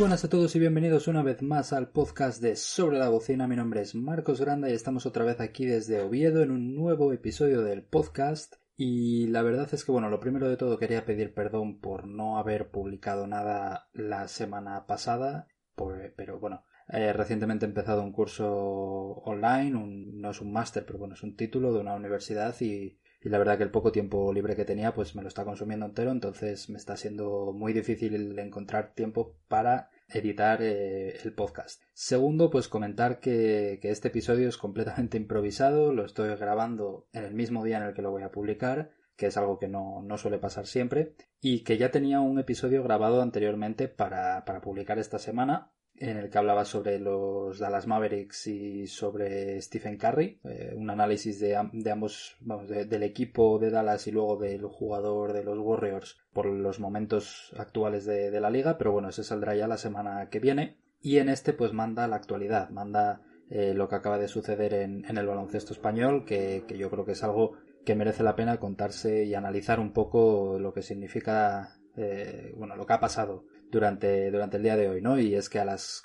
buenas a todos y bienvenidos una vez más al podcast de Sobre la Bocina. Mi nombre es Marcos Granda y estamos otra vez aquí desde Oviedo en un nuevo episodio del podcast. Y la verdad es que, bueno, lo primero de todo quería pedir perdón por no haber publicado nada la semana pasada, pero bueno, eh, recientemente he empezado un curso online, no es un máster, pero bueno, es un título de una universidad y, la verdad que el poco tiempo libre que tenía pues me lo está consumiendo entero, entonces me está siendo muy difícil encontrar tiempo para editar eh, el podcast. Segundo, pues comentar que, este episodio es completamente improvisado, lo estoy grabando en el mismo día en el que lo voy a publicar que es algo que no, suele pasar siempre, y que ya tenía un episodio grabado anteriormente para, para publicar esta semana, en el que hablaba sobre los Dallas Mavericks y sobre Stephen Curry, eh, un análisis de, ambos, vamos, del equipo de Dallas y luego del jugador de los Warriors por los momentos actuales de, la liga, pero bueno, ese saldrá ya la semana que viene. Y en este pues manda la actualidad, manda eh, lo que acaba de suceder en, el baloncesto español, que, que, yo creo que es algo que merece la pena contarse y analizar un poco lo que significa, eh, bueno, lo que ha pasado durante, durante el día de hoy, ¿no? Y es que a las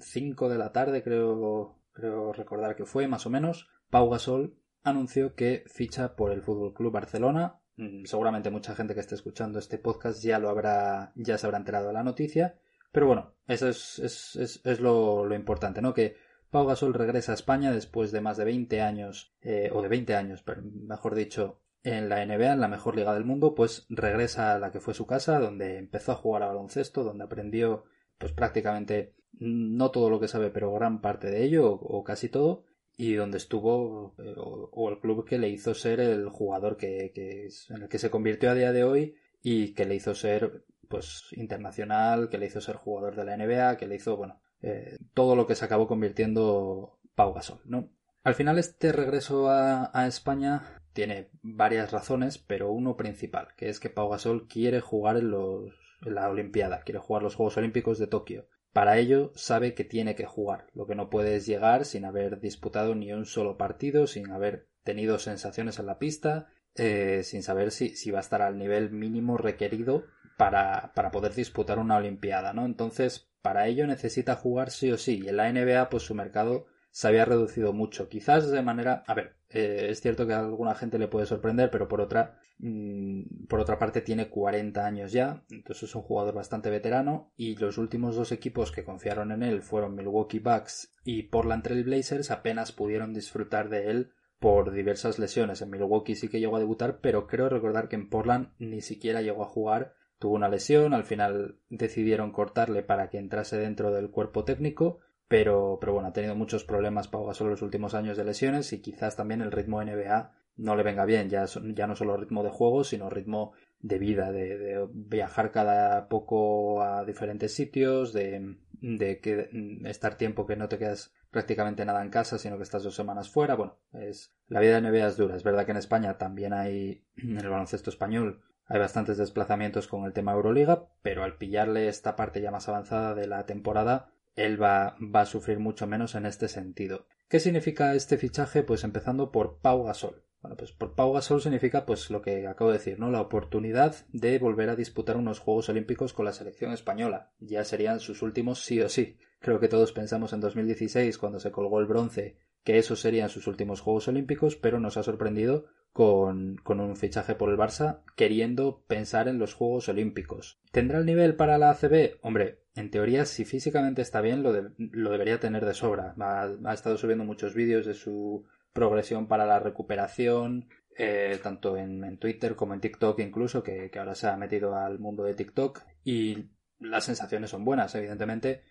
5 de la tarde, creo, creo recordar que fue, más o menos, Pau Gasol anunció que ficha por el Fútbol Club Barcelona. Seguramente mucha gente que esté escuchando este podcast ya lo habrá, ya se habrá enterado de la noticia. Pero bueno, eso es, es, es, lo, lo, importante, ¿no? Que Pau Gasol regresa a España después de más de 20 años, eh, o de 20 años, mejor dicho, en la NBA, en la mejor liga del mundo, pues regresa a la que fue su casa, donde empezó a jugar a baloncesto, donde aprendió pues prácticamente no todo lo que sabe, pero gran parte de ello, o, casi todo, y donde estuvo, eh, o, el club que le hizo ser el jugador que, que en el que se convirtió a día de hoy y que le hizo ser pues internacional, que le hizo ser jugador de la NBA, que le hizo, bueno, eh, todo lo que se acabó convirtiendo Pau Gasol, ¿no? Al final este regreso a, a España tiene varias razones, pero uno principal, que es que Pau Gasol quiere jugar en, los, en la Olimpiada, quiere jugar los Juegos Olímpicos de Tokio. Para ello sabe que tiene que jugar, lo que no puede es llegar sin haber disputado ni un solo partido, sin haber tenido sensaciones en la pista, eh, sin saber si, si, va a estar al nivel mínimo requerido para, para poder disputar una Olimpiada, ¿no? Entonces, para ello necesita jugar sí o sí, y en la NBA, pues su mercado se había reducido mucho. Quizás de manera. A ver, eh, es cierto que a alguna gente le puede sorprender, pero por otra. Mm, por otra parte, tiene 40 años ya. Entonces es un jugador bastante veterano. Y los últimos dos equipos que confiaron en él fueron Milwaukee Bucks y Portland Trail Blazers. Apenas pudieron disfrutar de él por diversas lesiones. En Milwaukee sí que llegó a debutar, pero creo recordar que en Portland ni siquiera llegó a jugar. Tuvo una lesión, al final decidieron cortarle para que entrase dentro del cuerpo técnico pero, pero bueno, ha tenido muchos problemas Pau Gasol en los últimos años de lesiones y quizás también el ritmo NBA no le venga bien, ya, ya no solo ritmo de juego, sino ritmo de vida, de, viajar cada poco a diferentes sitios, de, de que, estar tiempo que no te quedas prácticamente nada en casa, sino que estás dos semanas fuera. Bueno, es, la vida de NBA es dura. Es verdad que en España también hay, en el baloncesto español, hay bastantes desplazamientos con el tema Euroliga, pero al pillarle esta parte ya más avanzada de la temporada, él va, a sufrir mucho menos en este sentido. ¿Qué significa este fichaje? Pues empezando por Pau Gasol. Bueno, pues por Pau Gasol significa pues lo que acabo de decir, ¿no? La oportunidad de volver a disputar unos Juegos Olímpicos con la selección española. Ya serían sus últimos sí o sí. Creo que todos pensamos en 2016 cuando se colgó el bronce que esos serían sus últimos Juegos Olímpicos, pero nos ha sorprendido con, un fichaje por el Barça queriendo pensar en los Juegos Olímpicos. ¿Tendrá el nivel para la ACB? Hombre, en teoría, si físicamente está bien, lo, debería tener de sobra. Ha, estado subiendo muchos vídeos de su progresión para la recuperación, eh, tanto en, Twitter como en TikTok incluso, que, ahora se ha metido al mundo de TikTok y las sensaciones son buenas, evidentemente.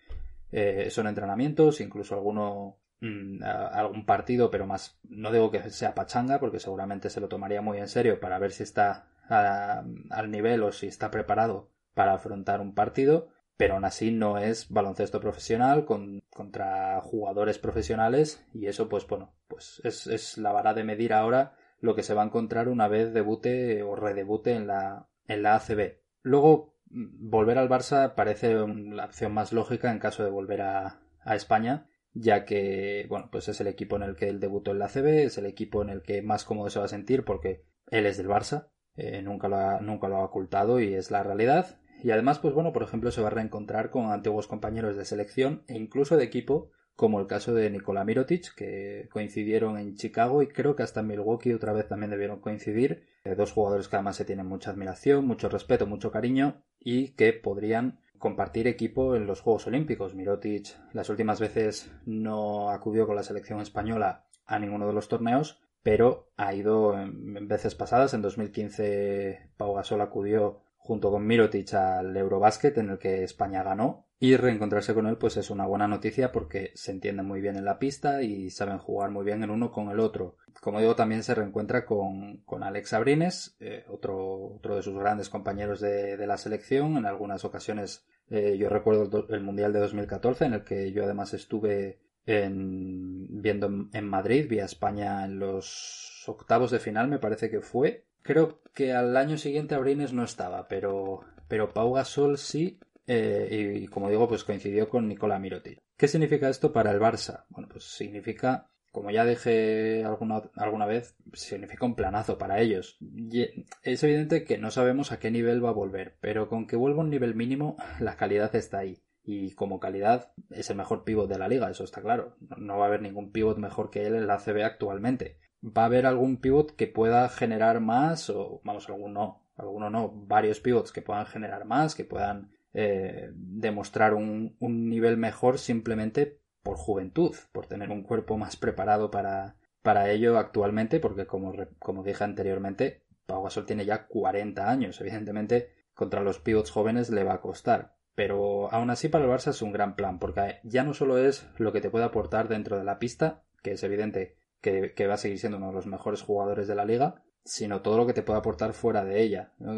Eh, son entrenamientos, incluso alguno algún partido, pero más no digo que sea pachanga, porque seguramente se lo tomaría muy en serio para ver si está al nivel o si está preparado para afrontar un partido, pero aún así no es baloncesto profesional con, contra jugadores profesionales y eso pues bueno, pues es, es la vara de medir ahora lo que se va a encontrar una vez debute o redebute en la, en la ACB. Luego, mm, volver al Barça parece la opción más lógica en caso de volver a, a España, ya que, bueno, pues es el equipo en el que él debutó en la CB, es el equipo en el que más cómodo se va a sentir porque él es del Barça, eh, nunca, lo ha, nunca lo ha ocultado y es la realidad. Y además, pues bueno, por ejemplo, se va a reencontrar con antiguos compañeros de selección e incluso de equipo, como el caso de Nikola Mirotic, que coincidieron en Chicago y creo que hasta en Milwaukee otra vez también debieron coincidir. Eh, dos jugadores que además se tienen mucha admiración, mucho respeto, mucho cariño y que podrían compartir equipo en los Juegos Olímpicos. Mirotic las últimas veces no acudió con la selección española a ninguno de los torneos, pero ha ido en veces pasadas. En 2015 Pau Gasol acudió junto con Mirotic al Eurobasket en el que España ganó y reencontrarse con él pues es una buena noticia porque se entienden muy bien en la pista y saben jugar muy bien el uno con el otro. Como digo, también se reencuentra con, con Alex Abrines, eh, otro, otro de sus grandes compañeros de, de la selección. En algunas ocasiones eh, yo recuerdo el, Mundial de 2014 en el que yo además estuve en, viendo en Madrid, vía España en los octavos de final me parece que fue. Creo que al año siguiente Abrines no estaba, pero, pero Pau Gasol sí eh, y, como digo, pues coincidió con Nicola Mirotic. ¿Qué significa esto para el Barça? Bueno, pues significa, como ya dije alguna, alguna vez, significa un planazo para ellos. Y es evidente que no sabemos a qué nivel va a volver, pero con que vuelva a un nivel mínimo, la calidad está ahí. Y como calidad es el mejor pívot de la liga, eso está claro. No va a haber ningún pívot mejor que él en la CB actualmente. Va a haber algún pívot que pueda generar más, o vamos, algún no, alguno no, varios pivots que puedan generar más, que puedan eh, demostrar un, un, nivel mejor simplemente por juventud, por tener un cuerpo más preparado para, para ello actualmente, porque como, como dije anteriormente, Pau Gasol tiene ya 40 años. Evidentemente, contra los pivots jóvenes le va a costar. Pero aún así para el Barça es un gran plan, porque ya no solo es lo que te puede aportar dentro de la pista, que es evidente que, que va a seguir siendo uno de los mejores jugadores de la liga, sino todo lo que te puede aportar fuera de ella, ¿no?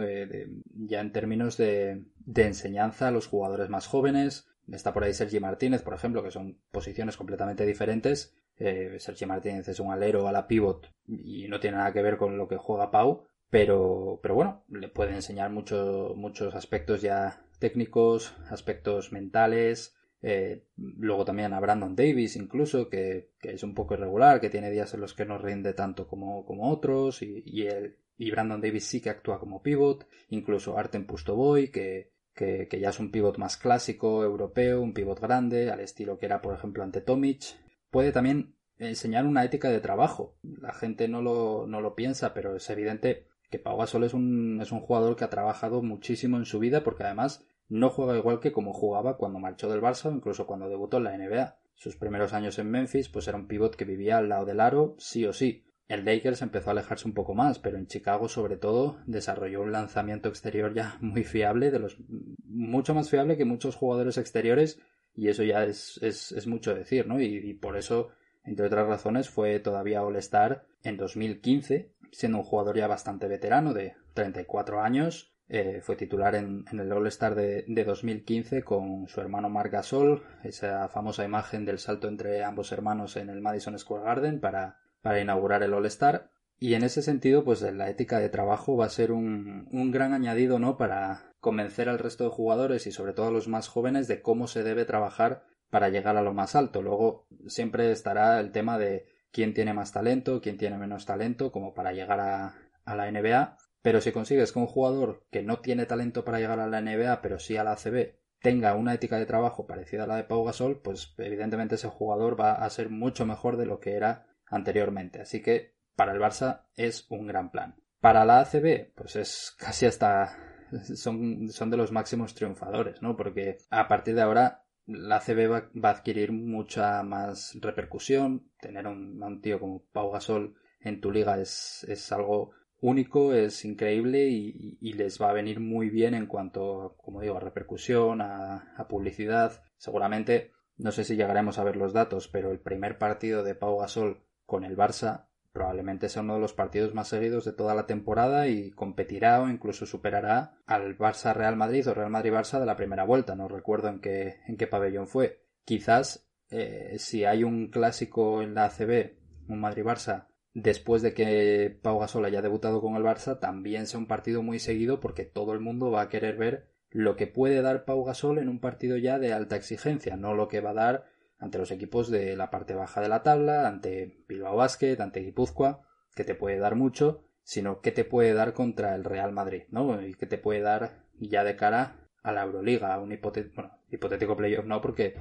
ya en términos de, de, enseñanza a los jugadores más jóvenes. Está por ahí Sergi Martínez, por ejemplo, que son posiciones completamente diferentes. Eh, Sergi Martínez es un alero a la pivot y no tiene nada que ver con lo que juega Pau, pero, pero bueno, le puede enseñar mucho, muchos aspectos ya técnicos, aspectos mentales, eh, luego también a Brandon Davis, incluso, que, es un poco irregular, que tiene días en los que no rinde tanto como, como otros, y, el, y Brandon Davis sí que actúa como pivot, incluso Artem Pustoboy, que, que, que, ya es un pivot más clásico, europeo, un pivot grande, al estilo que era, por ejemplo, ante Tomic. Puede también enseñar una ética de trabajo. La gente no lo, no lo piensa, pero es evidente que Pau Gasol es un, es un jugador que ha trabajado muchísimo en su vida, porque además no juega igual que como jugaba cuando marchó del Barça incluso cuando debutó en la NBA. Sus primeros años en Memphis pues era un pivot que vivía al lado del aro sí o sí. El Lakers empezó a alejarse un poco más, pero en Chicago sobre todo desarrolló un lanzamiento exterior ya muy fiable, de los mucho más fiable que muchos jugadores exteriores y eso ya es, es, mucho decir, ¿no? Y, y por eso, entre otras razones, fue todavía All-Star en 2015, siendo un jugador ya bastante veterano de 34 años, eh, fue titular en, el All-Star de, de, 2015 con su hermano Marc Gasol, esa famosa imagen del salto entre ambos hermanos en el Madison Square Garden para, inaugurar el All-Star. Y en ese sentido, pues la ética de trabajo va a ser un, un gran añadido, ¿no? Para convencer al resto de jugadores y sobre todo a los más jóvenes de cómo se debe trabajar para llegar a lo más alto. Luego siempre estará el tema de quién tiene más talento, quién tiene menos talento, como para llegar a, a la NBA pero si consigues que un jugador que no tiene talento para llegar a la NBA, pero sí a la ACB, tenga una ética de trabajo parecida a la de Pau Gasol, pues evidentemente ese jugador va a ser mucho mejor de lo que era anteriormente. Así que para el Barça es un gran plan. Para la ACB, pues es casi hasta son, son de los máximos triunfadores, ¿no? Porque a partir de ahora la ACB va, va a adquirir mucha más repercusión. Tener un, un tío como Pau Gasol en tu liga es, es algo único, es increíble y, les va a venir muy bien en cuanto, como digo, a repercusión, a, a, publicidad. Seguramente, no sé si llegaremos a ver los datos, pero el primer partido de Pau Gasol con el Barça probablemente sea uno de los partidos más seguidos de toda la temporada y competirá o incluso superará al Barça Real Madrid o Real Madrid Barça de la primera vuelta. No recuerdo en qué, en qué pabellón fue. Quizás eh, si hay un clásico en la ACB, un Madrid Barça, después de que Pau Gasol haya debutado con el Barça, también sea un partido muy seguido porque todo el mundo va a querer ver lo que puede dar Pau Gasol en un partido ya de alta exigencia, no lo que va a dar ante los equipos de la parte baja de la tabla, ante Bilbao Basket, ante Guipúzcoa, que te puede dar mucho, sino que te puede dar contra el Real Madrid, ¿no? Y que te puede dar ya de cara a la Euroliga, a un hipotético, hipotético playoff no, porque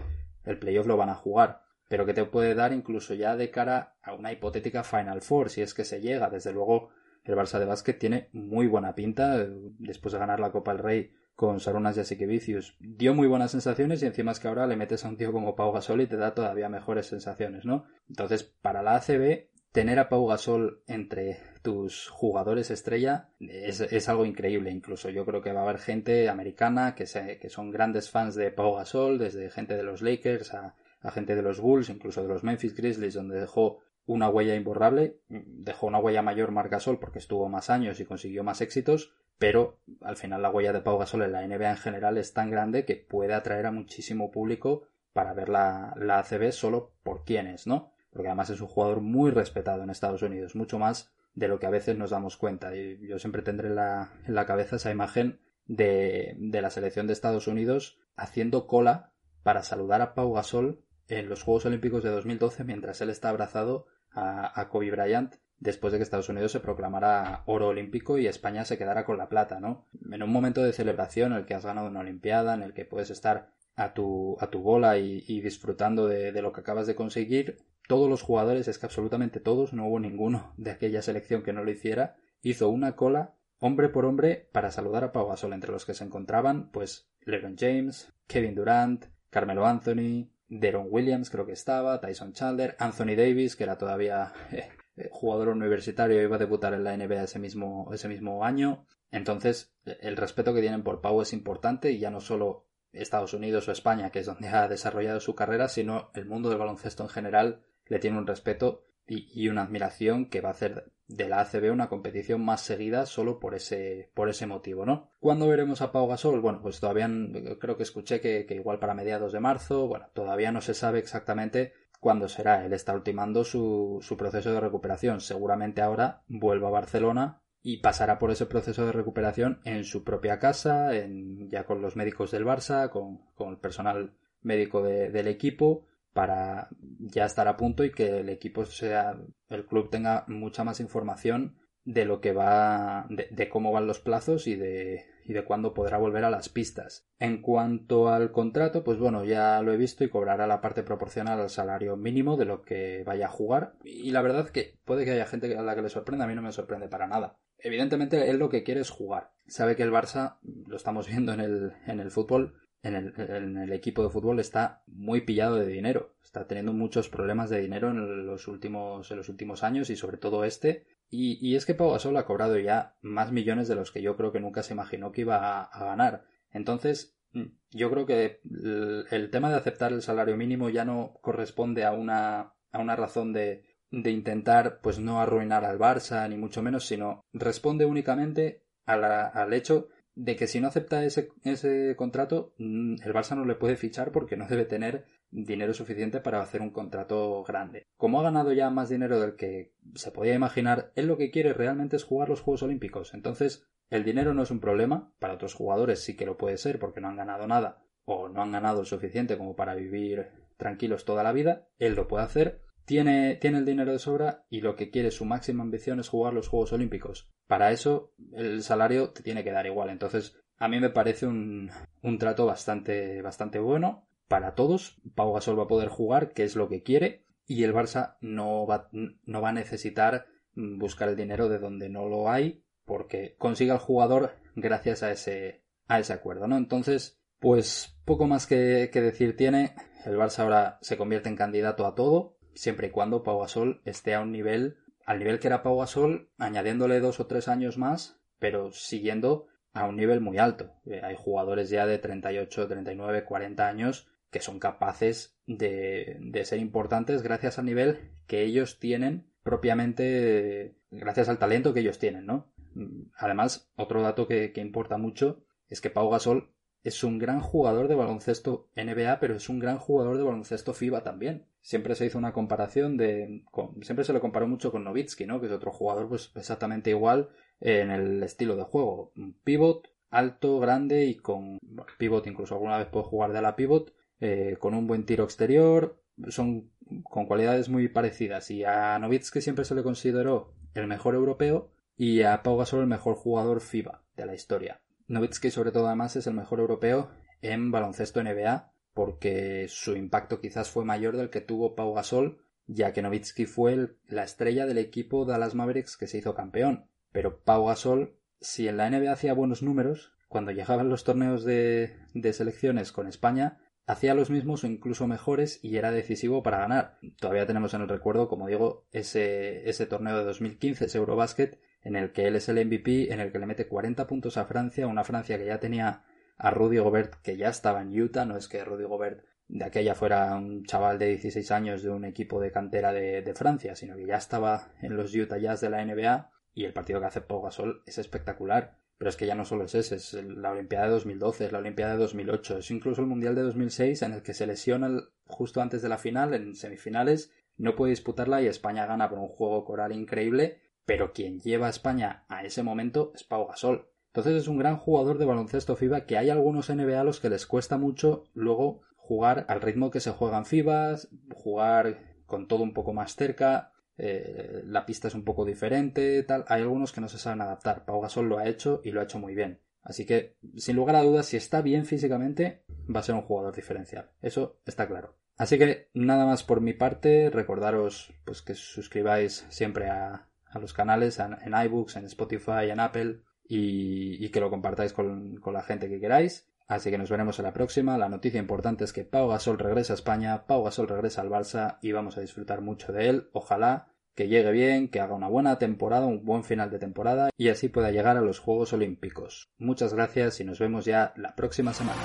el playoff lo van a jugar, pero que te puede dar incluso ya de cara a una hipotética Final Four, si es que se llega. Desde luego, el Barça de básquet tiene muy buena pinta, después de ganar la Copa del Rey con Sarunas Jasikevicius. Dio muy buenas sensaciones y encima es que ahora le metes a un tío como Pau Gasol y te da todavía mejores sensaciones, ¿no? Entonces, para la ACB, tener a Pau Gasol entre tus jugadores estrella es, algo increíble. Incluso yo creo que va a haber gente americana que, que son grandes fans de Pau Gasol, desde gente de los Lakers a, a gente de los Bulls, incluso de los Memphis Grizzlies, donde dejó una huella imborrable, dejó una huella mayor Marc Gasol porque estuvo más años y consiguió más éxitos, pero al final la huella de Pau Gasol en la NBA en general es tan grande que puede atraer a muchísimo público para ver la, la ACB solo por quienes, ¿no? Porque además es un jugador muy respetado en Estados Unidos, mucho más de lo que a veces nos damos cuenta. Y yo siempre tendré en la, la cabeza esa imagen de, de la selección de Estados Unidos haciendo cola para saludar a Pau Gasol en los Juegos Olímpicos de 2012 mientras él está abrazado a, Kobe Bryant después de que Estados Unidos se proclamara oro olímpico y España se quedara con la plata, ¿no? En un momento de celebración en el que has ganado una Olimpiada, en el que puedes estar a tu, a tu bola y, disfrutando de, de, lo que acabas de conseguir, todos los jugadores, es que absolutamente todos, no hubo ninguno de aquella selección que no lo hiciera, hizo una cola hombre por hombre para saludar a Pau Gasol, entre los que se encontraban, pues, LeBron James, Kevin Durant, Carmelo Anthony, Deron Williams creo que estaba, Tyson Chandler, Anthony Davis, que era todavía eh, eh, jugador universitario iba a debutar en la NBA ese mismo, ese mismo año. Entonces, el respeto que tienen por Pau es importante y ya no solo Estados Unidos o España, que es donde ha desarrollado su carrera, sino el mundo del baloncesto en general le tiene un respeto y, una admiración que va a hacer de la ACB una competición más seguida solo por ese, por ese motivo, ¿no? ¿Cuándo veremos a Pau Gasol? Bueno, pues todavía creo que escuché que, igual para mediados de marzo, bueno, todavía no se sabe exactamente cuándo será. Él está ultimando su, su proceso de recuperación. Seguramente ahora vuelva a Barcelona y pasará por ese proceso de recuperación en su propia casa, en, ya con los médicos del Barça, con, con el personal médico del equipo, para ya estar a punto y que el equipo sea, el club tenga mucha más información de lo que va, de cómo van los plazos y de, y de cuándo podrá volver a las pistas. En cuanto al contrato, pues bueno, ya lo he visto y cobrará la parte proporcional al salario mínimo de lo que vaya a jugar. Y la verdad que puede que haya gente a la que le sorprenda, a mí no me sorprende para nada. Evidentemente él lo que quiere es jugar. Sabe que el Barça, lo estamos viendo en el, en el fútbol, en el, en el, equipo de fútbol está muy pillado de dinero. Está teniendo muchos problemas de dinero en los últimos, en los últimos años y sobre todo este. Y, es que Pau Gasol ha cobrado ya más millones de los que yo creo que nunca se imaginó que iba a, ganar. Entonces, mm, yo creo que el, tema de aceptar el salario mínimo ya no corresponde a una, a una razón de, de intentar pues no arruinar al Barça ni mucho menos, sino responde únicamente al hecho de que si no acepta ese, ese contrato, mm, el Barça no le puede fichar porque no debe tener dinero suficiente para hacer un contrato grande. Como ha ganado ya más dinero del que se podía imaginar, él lo que quiere realmente es jugar los Juegos Olímpicos. Entonces, el dinero no es un problema, para otros jugadores sí que lo puede ser porque no han ganado nada o no han ganado suficiente como para vivir tranquilos toda la vida, él lo puede hacer, tiene, tiene el dinero de sobra y lo que quiere, su máxima ambición es jugar los Juegos Olímpicos. Para eso el salario te tiene que dar igual. Entonces, a mí me parece un, un trato bastante, bastante bueno para todos. Pau Gasol va a poder jugar, que es lo que quiere, y el Barça no va, no va a necesitar buscar el dinero de donde no lo hay, porque consigue al jugador gracias a ese, a ese acuerdo, ¿no? Entonces, pues poco más que, que decir tiene. El Barça ahora se convierte en candidato a todo, siempre y cuando Pau Gasol esté a un nivel, al nivel que era Pau Gasol, añadiéndole dos o tres años más, pero siguiendo a un nivel muy alto. Eh, hay jugadores ya de 38, 39, 40 años que son capaces de, de ser importantes gracias al nivel que ellos tienen propiamente, gracias al talento que ellos tienen, ¿no? Además, otro dato que, que importa mucho es que Pau Gasol es un gran jugador de baloncesto NBA, pero es un gran jugador de baloncesto FIBA también. Siempre se hizo una comparación de. siempre se le comparó mucho con Novitsky, ¿no? Que es otro jugador, pues exactamente igual en el estilo de juego. Pivot, alto, grande y con. pivot, incluso alguna vez puede jugar de la pivot, eh, con un buen tiro exterior, son con cualidades muy parecidas. Y a Novitsky siempre se le consideró el mejor europeo y a Pau Gasol el mejor jugador FIBA de la historia. Nowitzki sobre todo además es el mejor europeo en baloncesto NBA porque su impacto quizás fue mayor del que tuvo Pau Gasol, ya que Nowitzki fue la estrella del equipo Dallas Mavericks que se hizo campeón. Pero Pau Gasol, si en la NBA hacía buenos números, cuando llegaban los torneos de, de selecciones con España, hacía los mismos o incluso mejores y era decisivo para ganar. Todavía tenemos en el recuerdo, como digo, ese, ese torneo de 2015, ese Eurobasket, en el que él es el MVP, en el que le mete 40 puntos a Francia, una Francia que ya tenía a Rudy Gobert, que ya estaba en Utah, no es que Rudy Gobert de aquella fuera un chaval de 16 años de un equipo de cantera de, de Francia, sino que ya estaba en los Utah Jazz de la NBA y el partido que hace Pau es espectacular. Pero es que ya no solo es ese, es la Olimpiada de 2012, es la Olimpiada de 2008, es incluso el Mundial de 2006 en el que se lesiona justo antes de la final, en semifinales, no puede disputarla y España gana por un juego coral increíble, pero quien lleva a España a ese momento es Pau Gasol. Entonces es un gran jugador de baloncesto FIBA que hay algunos NBA a los que les cuesta mucho luego jugar al ritmo que se juega en FIBA, jugar con todo un poco más cerca, eh, la pista es un poco diferente, tal. Hay algunos que no se saben adaptar. Pau Gasol lo ha hecho y lo ha hecho muy bien. Así que, sin lugar a dudas, si está bien físicamente, va a ser un jugador diferencial. Eso está claro. Así que nada más por mi parte, recordaros pues que suscribáis siempre a, los canales en, iBooks, en Spotify, en Apple y, que lo compartáis con, con la gente que queráis. Así que nos veremos en la próxima. La noticia importante es que Pau Gasol regresa a España, Pau Gasol regresa al Barça y vamos a disfrutar mucho de él. Ojalá que llegue bien, que haga una buena temporada, un buen final de temporada y así pueda llegar a los Juegos Olímpicos. Muchas gracias y nos vemos ya la próxima semana.